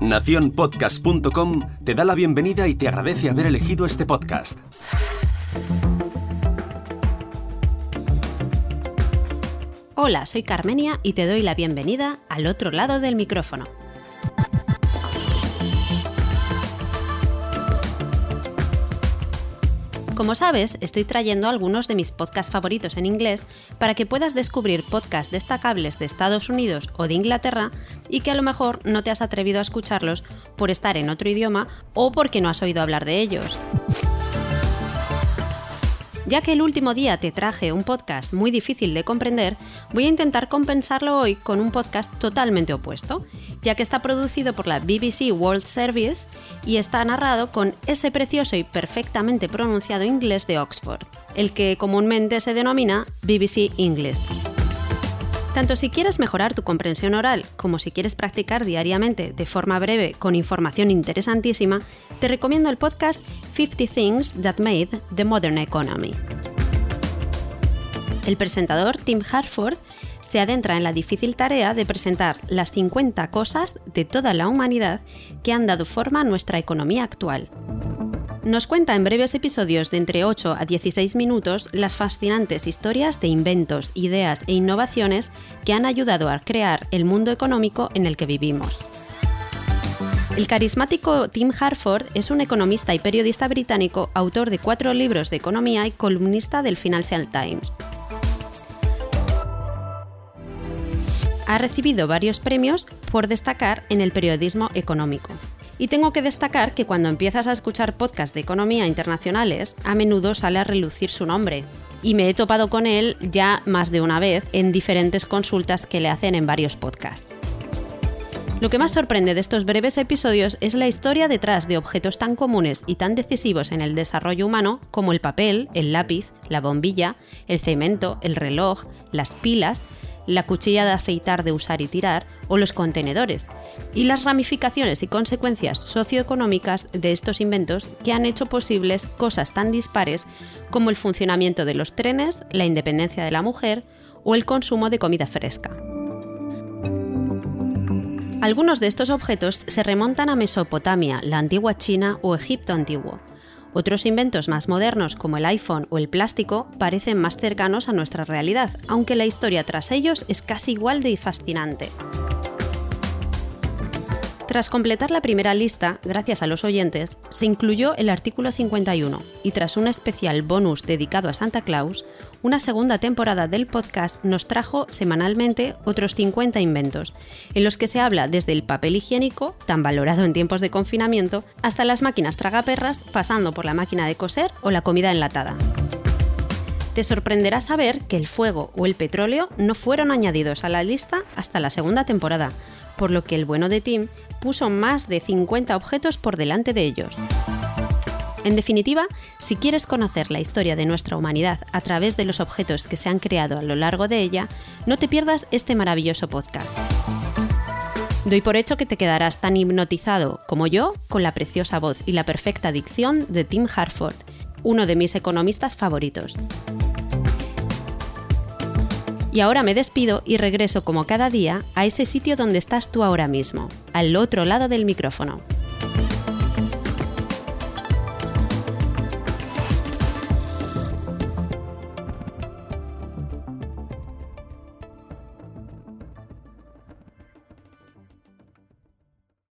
Naciónpodcast.com te da la bienvenida y te agradece haber elegido este podcast. Hola, soy Carmenia y te doy la bienvenida al otro lado del micrófono. Como sabes, estoy trayendo algunos de mis podcasts favoritos en inglés para que puedas descubrir podcasts destacables de Estados Unidos o de Inglaterra y que a lo mejor no te has atrevido a escucharlos por estar en otro idioma o porque no has oído hablar de ellos. Ya que el último día te traje un podcast muy difícil de comprender, voy a intentar compensarlo hoy con un podcast totalmente opuesto, ya que está producido por la BBC World Service y está narrado con ese precioso y perfectamente pronunciado inglés de Oxford, el que comúnmente se denomina BBC English. Tanto si quieres mejorar tu comprensión oral como si quieres practicar diariamente de forma breve con información interesantísima, te recomiendo el podcast 50 Things That Made the Modern Economy. El presentador Tim Harford se adentra en la difícil tarea de presentar las 50 cosas de toda la humanidad que han dado forma a nuestra economía actual nos cuenta en breves episodios de entre 8 a 16 minutos las fascinantes historias de inventos, ideas e innovaciones que han ayudado a crear el mundo económico en el que vivimos. El carismático Tim Harford es un economista y periodista británico, autor de cuatro libros de economía y columnista del Financial Times. Ha recibido varios premios por destacar en el periodismo económico. Y tengo que destacar que cuando empiezas a escuchar podcasts de economía internacionales, a menudo sale a relucir su nombre. Y me he topado con él ya más de una vez en diferentes consultas que le hacen en varios podcasts. Lo que más sorprende de estos breves episodios es la historia detrás de objetos tan comunes y tan decisivos en el desarrollo humano como el papel, el lápiz, la bombilla, el cemento, el reloj, las pilas, la cuchilla de afeitar de usar y tirar o los contenedores, y las ramificaciones y consecuencias socioeconómicas de estos inventos que han hecho posibles cosas tan dispares como el funcionamiento de los trenes, la independencia de la mujer o el consumo de comida fresca. Algunos de estos objetos se remontan a Mesopotamia, la antigua China o Egipto antiguo. Otros inventos más modernos como el iPhone o el plástico parecen más cercanos a nuestra realidad, aunque la historia tras ellos es casi igual de fascinante. Tras completar la primera lista, gracias a los oyentes, se incluyó el artículo 51 y tras un especial bonus dedicado a Santa Claus, una segunda temporada del podcast nos trajo semanalmente otros 50 inventos, en los que se habla desde el papel higiénico, tan valorado en tiempos de confinamiento, hasta las máquinas tragaperras, pasando por la máquina de coser o la comida enlatada. Te sorprenderá saber que el fuego o el petróleo no fueron añadidos a la lista hasta la segunda temporada, por lo que el bueno de Tim puso más de 50 objetos por delante de ellos. En definitiva, si quieres conocer la historia de nuestra humanidad a través de los objetos que se han creado a lo largo de ella, no te pierdas este maravilloso podcast. Doy por hecho que te quedarás tan hipnotizado como yo con la preciosa voz y la perfecta dicción de Tim Harford, uno de mis economistas favoritos. Y ahora me despido y regreso como cada día a ese sitio donde estás tú ahora mismo, al otro lado del micrófono.